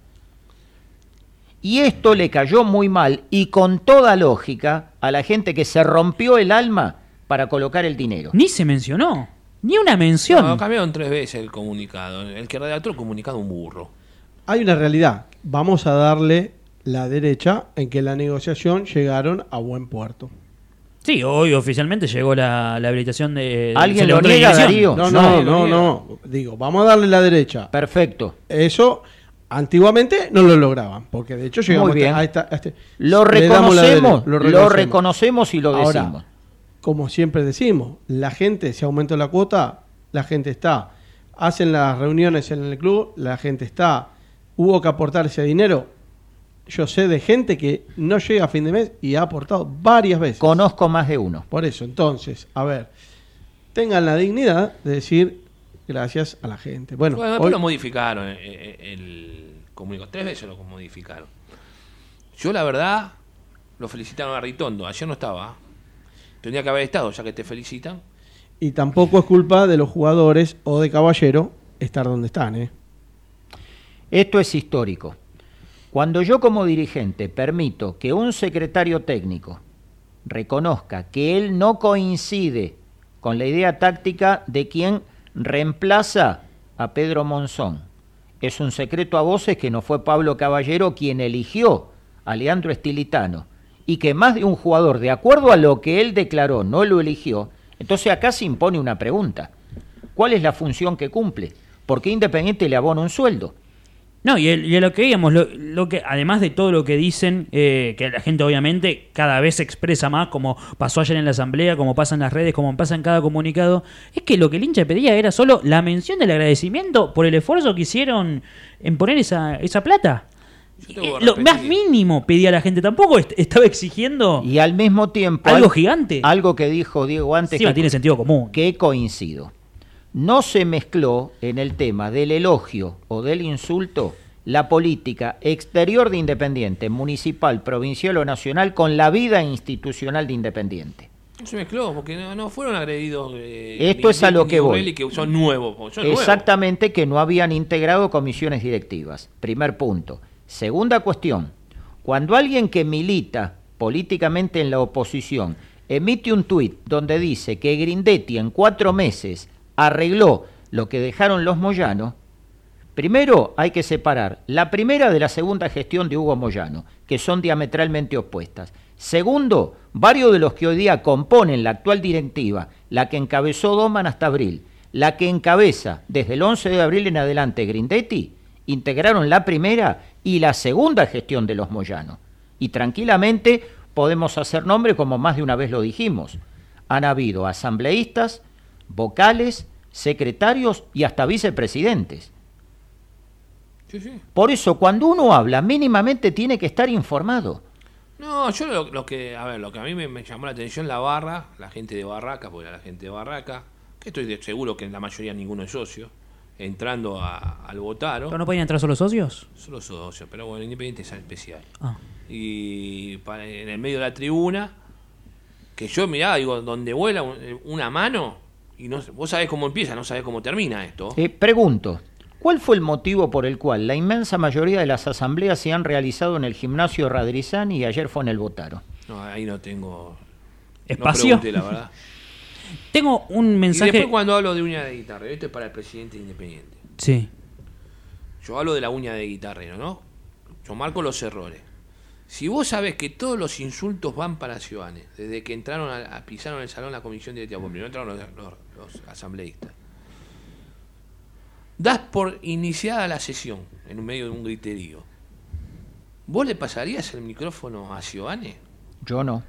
Y esto le cayó muy mal y con toda lógica a la gente que se rompió el alma para colocar el dinero. Ni se mencionó, ni una mención. No, cambiaron tres veces el comunicado. El que redactó el comunicado un burro. Hay una realidad. Vamos a darle la derecha en que la negociación llegaron a buen puerto. Sí, hoy oficialmente llegó la, la habilitación de... ¿Alguien lo niega. Darío? No, No, no, no. Digo, vamos a darle la derecha. Perfecto. Eso antiguamente no lo lograban, porque de hecho llegamos Muy bien. a esta- a este- Lo reconocemos, lo reconocemos y lo Ahora, decimos. como siempre decimos, la gente, si aumentó la cuota, la gente está. Hacen las reuniones en el club, la gente está. Hubo que aportar ese dinero, yo sé de gente que no llega a fin de mes y ha aportado varias veces. Conozco más de uno. Por eso, entonces, a ver, tengan la dignidad de decir gracias a la gente. Bueno, Bueno, después hoy- lo modificaron eh, eh, el comunicado. Tres veces lo modificaron. Yo, la verdad, lo felicitaron a Ritondo. Ayer no estaba. Tendría que haber estado, ya que te felicitan. y tampoco es culpa de los jugadores o de Caballero estar donde están, ¿eh? Esto es histórico. Cuando yo como dirigente permito que un secretario técnico reconozca que él no coincide con la idea táctica de quien reemplaza a Pedro Monzón, es un secreto a voces que no fue Pablo Caballero quien eligió a Leandro Estilitano y que más de un jugador, de acuerdo a lo que él declaró, no lo eligió, entonces acá se impone una pregunta. ¿Cuál es la función que cumple? ¿Por qué Independiente le abona un sueldo? No, y, el- y lo que digamos, lo, lo que, además de todo lo que dicen, eh, que la gente obviamente cada vez se expresa más, como pasó ayer en la asamblea, como pasa en las redes, como pasa en cada comunicado, es que lo que el hincha pedía era solo la mención del agradecimiento por el esfuerzo que hicieron en poner esa, esa plata. Eh, lo más mínimo pedía la gente, tampoco est- estaba exigiendo Y al mismo tiempo... algo al- gigante. Algo que dijo Diego antes que, tiene sentido común. que coincido. No se mezcló en el tema del elogio o del insulto la política exterior de Independiente, municipal, provincial o nacional, con la vida institucional de Independiente. No se mezcló, porque no, no fueron agredidos. eh, Esto es a lo que voy. Borrelli, que son nuevos. porque son nuevos. Exactamente que no habían integrado comisiones directivas. Primer punto. Segunda cuestión. Cuando alguien que milita políticamente en la oposición emite un tuit donde dice que Grindetti en cuatro meses arregló lo que dejaron los Moyanos, primero hay que separar la primera de la segunda gestión de Hugo Moyano, que son diametralmente opuestas. Segundo, varios de los que hoy día componen la actual directiva, la que encabezó Doman hasta abril, la que encabeza desde el 11 de abril en adelante Grindetti, integraron la primera y la segunda gestión de los Moyanos. Y tranquilamente podemos hacer nombre como más de una vez lo dijimos. Han habido asambleístas, vocales, secretarios y hasta vicepresidentes. Sí, sí. Por eso, cuando uno habla, mínimamente tiene que estar informado. No, yo lo, lo que, a ver, lo que a mí me, me llamó la atención la barra, la gente de Barraca, porque era la gente de Barraca, que estoy de- seguro que en la mayoría ninguno es socio, entrando a- al Votaro, ¿Pero no podían entrar solo socios? solo socio, pero bueno, Independiente es especial. Ah. Y en el medio de la tribuna, que yo miraba, digo, donde vuela un- una mano, y no, vos sabés cómo empieza, no sabés cómo termina esto. Eh, pregunto, ¿cuál fue el motivo por el cual la inmensa mayoría de las asambleas se han realizado en el gimnasio Radrizani y ayer fue en el Botaro? No, ahí no tengo... ¿Espacio? No pregunté, la verdad. Tengo un Y mensaje. después cuando hablo de uña de guitarra, esto es para el presidente de Independiente. Sí. Yo hablo de la uña de guitarrero, ¿no? Yo marco los errores. Si vos sabés que todos los insultos van para Ciudadanos, desde que entraron a, a- pisaron el salón la comisión directiva, porque primero entraron los, los- los asambleístas, das por iniciada la sesión en medio de un griterío. ¿Vos le pasarías el micrófono a Ciudadanos? Yo no.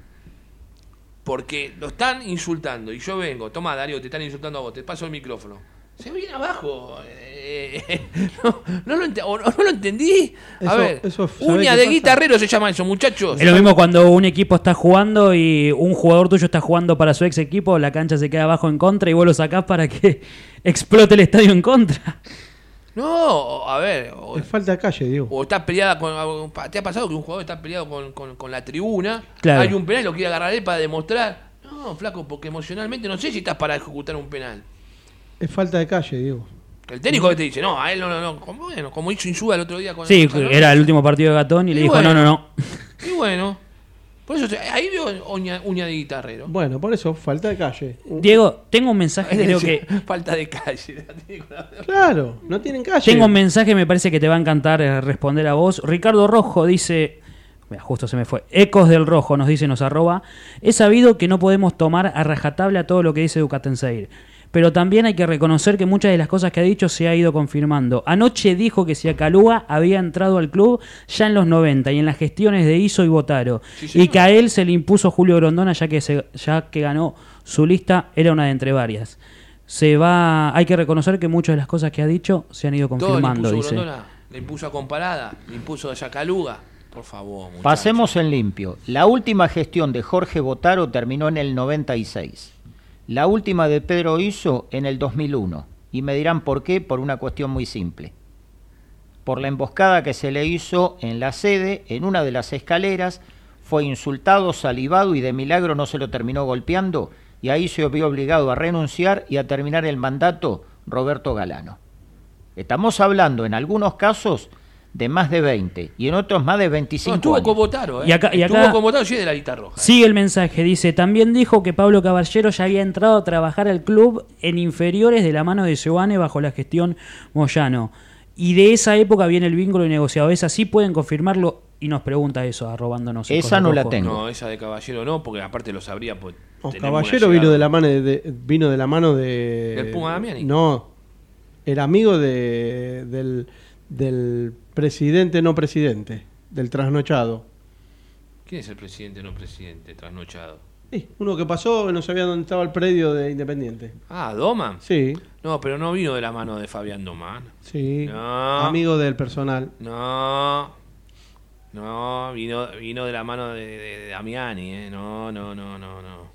Porque lo están insultando y yo vengo, toma Darío, te están insultando a vos, te paso el micrófono. Se viene abajo. eh, no, no lo ent- o no, no lo entendí. A Eso- ver, eso, ¿sabés uña de pasa? guitarrero se llama eso, muchachos. Es lo mismo cuando un equipo está jugando y un jugador tuyo está jugando para su ex equipo, la cancha se queda abajo en contra y vos lo sacás para que explote el estadio en contra. No, a ver, o, Es falta de calle, Diego. o está peleada con. ¿Te ha pasado que un jugador está peleado con, con- con la tribuna? Claro. Hay un penal y lo quiere agarrar él para demostrar. No, flaco, porque emocionalmente no sé si estás para ejecutar un penal. Es falta de calle, Diego. El técnico que te dice, no, a él no, no, no. Como, bueno, como hizo Insúa el otro día con Sí, era el último partido de Gatón y le dijo, bueno. no, no, no. Y bueno, por eso ahí veo uña, uña de guitarrero. Bueno, por eso, falta de calle. Diego, tengo un mensaje, creo que... Falta de calle. Claro, no tienen calle. Tengo un mensaje, me parece que te va a encantar eh, responder a vos. Ricardo Rojo dice, mira, justo se me fue, Ecos del Rojo nos dice, nos arroba, he sabido que no podemos tomar a rajatabla todo lo que dice Ducatenseir, pero también hay que reconocer que muchas de las cosas que ha dicho se ha ido confirmando. Anoche dijo que si Acalúa había entrado al club ya en los 90 y en las gestiones de Iso y Botaro, Sí, y que a él se le impuso Julio Grondona ya que, se- ya que ganó su lista, era una de entre varias. Se va, hay que reconocer que muchas de las cosas que ha dicho se han ido Todo le confirmando, impuso dice. Grondona, le impuso a Comparada, le impuso a Yacaluga. Por favor, muchachos. Pasemos en limpio. La última gestión de Jorge Botaro terminó en el 96. La última de Pedro hizo en el 2001. Y me dirán por qué, por una cuestión muy simple. Por la emboscada que se le hizo en la sede, en una de las escaleras, fue insultado, salivado y de milagro no se lo terminó golpeando y ahí se vio obligado a renunciar y a terminar el mandato Roberto Galano. Estamos hablando en algunos casos de más de 20 y en otros más de 25 No, estuvo años. con Botaro, ¿eh? Y acá- y estuvo acá- con Botaro, sí, de la lista roja. Sigue el mensaje, dice, también dijo que Pablo Caballero ya había entrado a trabajar al club en inferiores de la mano de Giovanni bajo la gestión Moyano. Y de esa época viene el vínculo y negociado. ¿Es así? ¿Pueden confirmarlo? Y nos pregunta eso, arrobándonos. el Esa no la tengo. No, esa de Caballero no, porque aparte lo sabría. Pues, tenemos Caballero vino de la mano de, de- vino de la mano de ¿Del Puma Damiani? No, era amigo de, del, del presidente no presidente, del trasnochado. ¿Quién es el presidente no presidente trasnochado? Sí, uno que pasó no sabía dónde estaba el predio de Independiente. Ah, Doman. Sí, No, pero no vino de la mano de Fabián Doman. sí, No. amigo del personal. No. No, vino, vino de la mano de, de- de Damiani, ¿eh? No, no, no, no, no.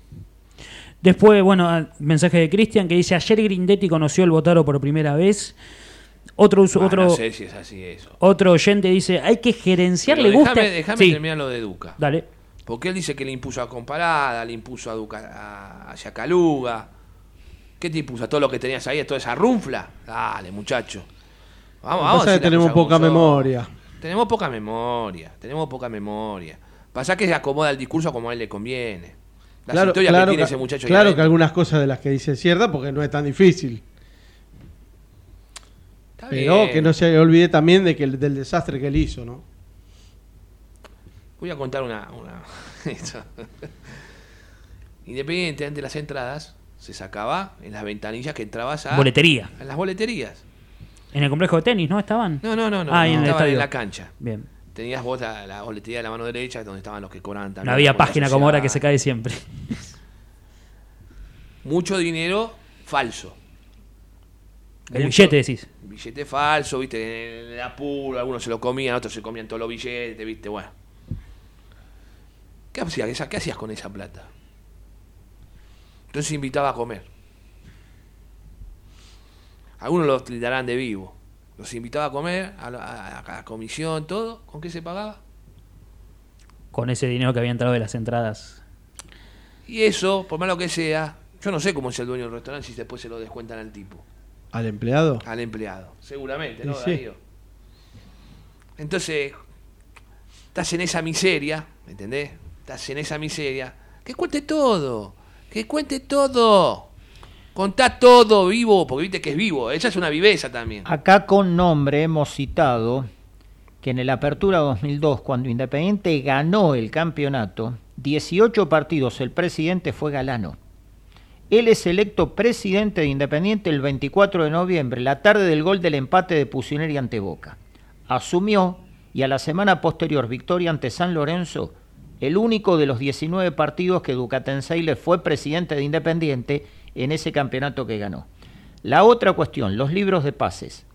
Después, bueno, mensaje de Cristian que dice, ayer Grindetti conoció el Botaro por primera vez. Otro, Ah, otro, No sé si es así eso. otro oyente dice, hay que gerenciar, Pero le gusta... Déjame, déjame Sí, terminar lo de Duca. dale. Porque él dice que le impuso a Comparada, le impuso a Duca, a, Yacaluga. ¿Qué te impuso? ¿A todo lo que tenías ahí? ¿A toda esa runfla? Dale, muchacho. Vamos, vamos. pasa a que tenemos poca memoria. Tenemos poca memoria, tenemos poca memoria. Pasa que se acomoda el discurso como a él le conviene. La claro, historia claro que tiene que- ese muchacho. claro que algunas cosas de las que dice es cierta porque no es tan difícil. Está Pero bien. que no se olvide también de que el- del desastre que él hizo, ¿no? Voy a contar una. una- esto. Independiente, antes de las entradas, se sacaba en las ventanillas que entrabas a. Boletería. En las boleterías. En el complejo de tenis, ¿no? ¿Estaban? No, no, no, no. Ah, en el la cancha. Bien. Tenías vos la, la boletería de la mano derecha, donde estaban los que cobraban también. No había página como ahora que se cae siempre. Mucho dinero falso. El Mucho- billete decís. Billete falso, viste, en el apuro, algunos se lo comían, otros se comían todos los billetes, viste, bueno. ¿Qué hacías, ¿Qué hacías con esa plata? Entonces invitaba a comer. Algunos los tildarán de vivo. Los invitaba a comer, a la, a- a la comisión, todo. ¿Con qué se pagaba? Con ese dinero que había entrado de las entradas. Y eso, por malo que sea, yo no sé cómo es el dueño del restaurante si después se lo descuentan al tipo, Al empleado. al empleado. Seguramente, ¿no, sí. Darío? Entonces, estás en esa miseria, ¿me entendés? Estás en esa miseria. Que cuente todo, que cuente todo. Contá todo vivo, porque viste que es vivo. Esa es una viveza también. Acá con nombre hemos citado que en el Apertura 2002, cuando Independiente ganó el campeonato, 18 partidos el presidente fue Galano. Él es electo presidente de Independiente el 24 de noviembre, la tarde del gol del empate de Pusineri ante Boca. Asumió y a la semana posterior victoria ante San Lorenzo, el único de los 19 partidos que Ducatensei le fue presidente de Independiente en ese campeonato que ganó. La otra cuestión, los libros de pases.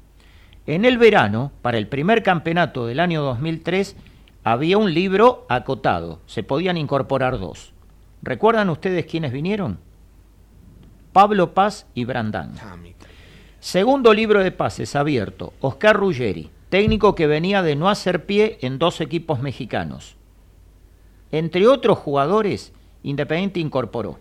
En el verano, para el primer campeonato del año 2003, había un libro acotado, se podían incorporar dos. ¿Recuerdan ustedes quiénes vinieron? Pablo Paz y Brandán. Mamita. Segundo libro de pases abierto, Oscar Ruggeri, técnico que venía de no hacer pie en dos equipos mexicanos. Entre otros jugadores, Independiente incorporó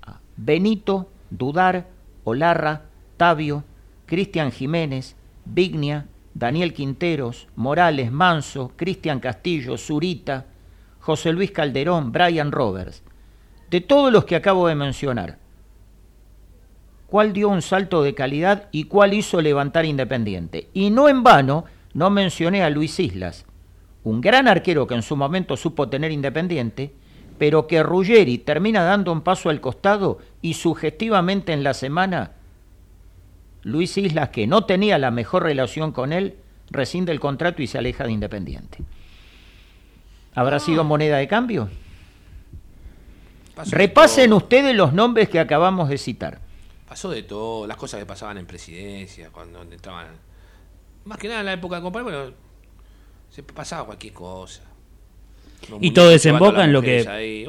a Benito, Dudar, Olarra, Tabio, Cristian Jiménez, Vignia, Daniel Quinteros, Morales, Manso, Cristian Castillo, Zurita, José Luis Calderón, Brian Roberts. De todos los que acabo de mencionar, cuál dio un salto de calidad y cuál hizo levantar Independiente. Y no en vano no mencioné a Luis Islas, un gran arquero que en su momento supo tener Independiente, pero que Ruggeri termina dando un paso al costado y sugestivamente en la semana Luis Islas, que no tenía la mejor relación con él, rescinde el contrato y se aleja de Independiente. ¿Habrá sido moneda de cambio? Pasó de Repasen todo. ustedes los nombres que acabamos de citar. Pasó de todo, las cosas que pasaban en presidencia, cuando entraban. Más que nada en la época de comprar, bueno, Se pasaba cualquier cosa. Los Y todo desemboca en lo que ahí.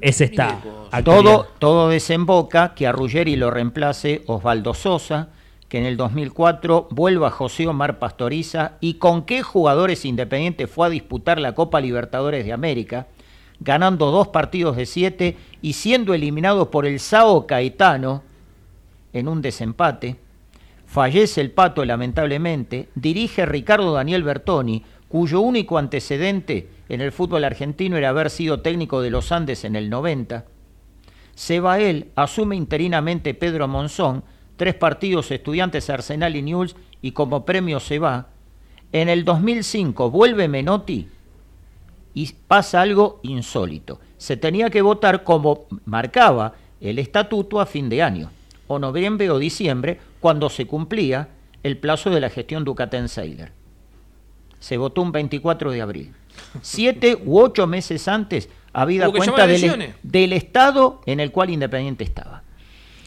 Es esta. Todo, todo desemboca que a Ruggeri lo reemplace Osvaldo Sosa, que en el 2004 vuelva José Omar Pastoriza y con qué jugadores independientes fue a disputar la Copa Libertadores de América, ganando dos partidos de siete y siendo eliminado por el Sao Caetano en un desempate. Fallece el Pato lamentablemente, dirige Ricardo Daniel Bertoni, cuyo único antecedente en el fútbol argentino era haber sido técnico de los Andes en el 90. Se va él, asume interinamente Pedro Monzón, tres partidos estudiantes Arsenal y News y como premio se va. En el 2005 vuelve Menotti y pasa algo insólito. Se tenía que votar como marcaba el estatuto a fin de año, o noviembre o diciembre, cuando se cumplía el plazo de la gestión Ducaten-Seiler. Se votó un 24 de abril. Siete u ocho meses antes, habida cuenta a del, estado en el cual Independiente estaba.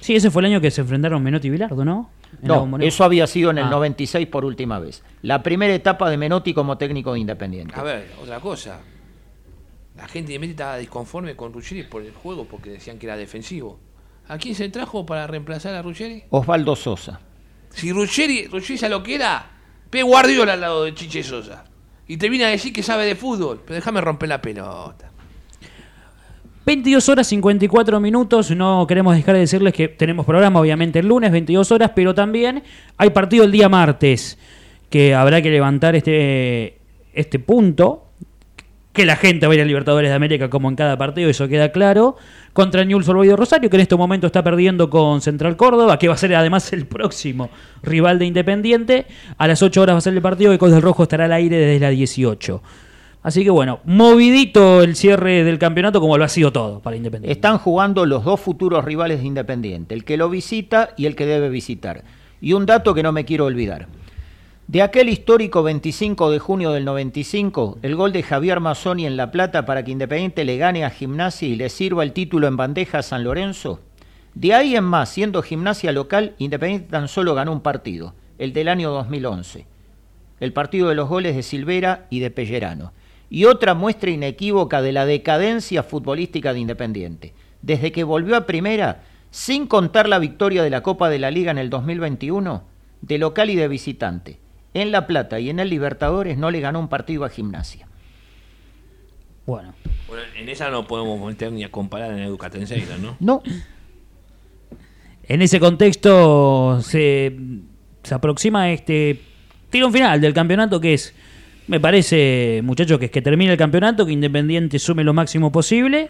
Sí, ese fue el año que se enfrentaron Menotti y Bilardo, ¿no? En No, eso había sido en el Ah. 96 por última vez. La primera etapa de Menotti como técnico de Independiente. A ver, otra cosa. La gente de Independiente estaba disconforme con Ruggeri por el juego porque decían que era defensivo. ¿A quién se trajo para reemplazar a Ruggeri? Osvaldo Sosa. Si Ruggeri, Ruggeri lo que era, P. Guardiola al lado de Chiche Sosa. Y te viene a decir que sabe de fútbol, pero déjame romper la pelota. 22 horas 54 minutos. No queremos dejar de decirles que tenemos programa, obviamente, el lunes, 22 horas, pero también hay partido el día martes, que habrá que levantar este, este punto. Que la gente va a ir a Libertadores de América como en cada partido, eso queda claro. Contra Newell's Old de Rosario, que en este momento está perdiendo con Central Córdoba, que va a ser además el próximo rival de Independiente. A las 8 horas va a ser el partido y Cos del Rojo estará al aire desde las 18. Así que bueno, movidito el cierre del campeonato como lo ha sido todo para Independiente. Están jugando los dos futuros rivales de Independiente, el que lo visita y el que debe visitar. Y un dato que no me quiero olvidar. De aquel histórico 25 de junio del 95, el gol de Javier Mazzoni en La Plata para que Independiente le gane a Gimnasia y le sirva el título en bandeja a San Lorenzo. De ahí en más, siendo Gimnasia local, Independiente tan solo ganó un partido, el del año 2011. El partido de los goles de Silvera y de Pellerano. Y otra muestra inequívoca de la decadencia futbolística de Independiente. Desde que volvió a primera, sin contar la victoria de la Copa de la Liga en el 2021, de local y de visitante. En La Plata y en el Libertadores no le ganó un partido a Gimnasia. Bueno, Bueno, en esa no podemos meter ni a comparar en Educatenseira, ¿no? No, en ese contexto se, se aproxima este tiro final del campeonato que es, me parece, muchachos, que es que termine el campeonato, que Independiente sume lo máximo posible.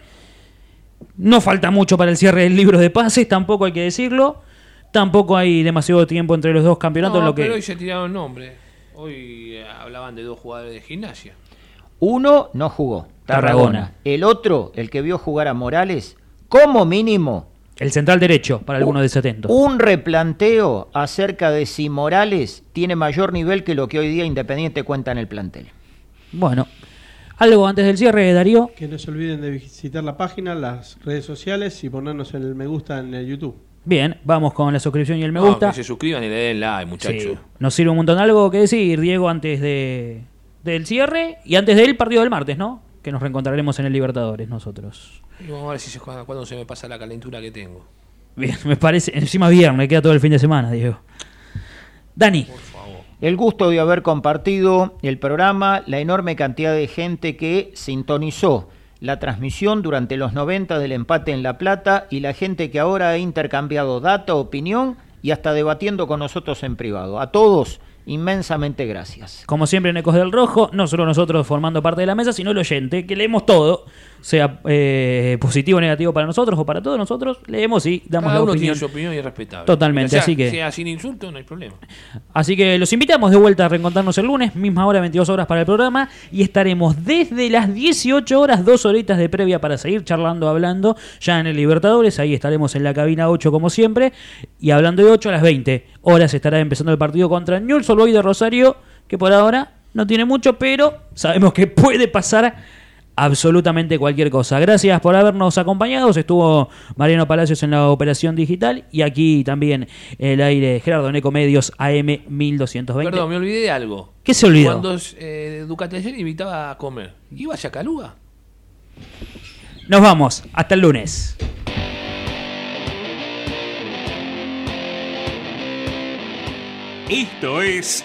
No falta mucho para el cierre del libro de pases, tampoco hay que decirlo. Tampoco hay demasiado tiempo entre los dos campeonatos. No, lo que... pero hoy se tiraron nombres. Hoy eh, hablaban de dos jugadores de gimnasia. uno no jugó, Tarragona. Tarragona. El otro, el que vio jugar a Morales, como mínimo El central derecho, para algunos desatentos. un replanteo acerca de si Morales tiene mayor nivel que lo que hoy día Independiente cuenta en el plantel. Bueno, algo antes del cierre, Darío. Que no se olviden de visitar la página, las redes sociales y ponernos en el me gusta en el YouTube. Bien, vamos con la suscripción y el me No, gusta. que se suscriban y le den like, muchachos. Sí, nos sirve un montón algo que decir, Diego, antes de del cierre y antes del partido del martes, ¿no? Que nos reencontraremos en el Libertadores nosotros. Y vamos a ver si se juega cuando se me pasa la calentura que tengo. Bien, me parece, encima viernes, queda todo el fin de semana, Diego. Dani, El gusto de haber compartido el programa, la enorme cantidad de gente que sintonizó la transmisión durante los 90 del empate en La Plata y la gente que ahora ha intercambiado data, opinión y hasta debatiendo con nosotros en privado. A todos, inmensamente gracias. como siempre en Ecos del Rojo, no solo nosotros formando parte de la mesa, sino el oyente, que leemos todo, sea eh, positivo o negativo para nosotros o para todos nosotros, leemos y damos Cada la uno opinión. tiene su opinión y es respetable. Totalmente, Sea- así que- Sea sin insulto, no hay problema. Así que los invitamos de vuelta a reencontrarnos el lunes, misma hora, 22 horas para el programa, y estaremos desde las 18 horas, dos horitas de previa para seguir charlando, hablando, ya en el Libertadores, ahí estaremos en la cabina 8 como siempre, y hablando de 8 a las 20 horas estará empezando el partido contra Newell's Old de Rosario, que por ahora no tiene mucho, pero sabemos que puede pasar absolutamente cualquier cosa. Gracias por habernos acompañado. Estuvo Mariano Palacios en la operación digital y aquí también el aire Gerardo Neco Medios AM 1220. Perdón, me olvidé de algo. ¿Qué se olvidó? Cuando eh, Ducataller invitaba a comer, ¿iba a Yacaluga? Nos vamos. Hasta el lunes. Esto es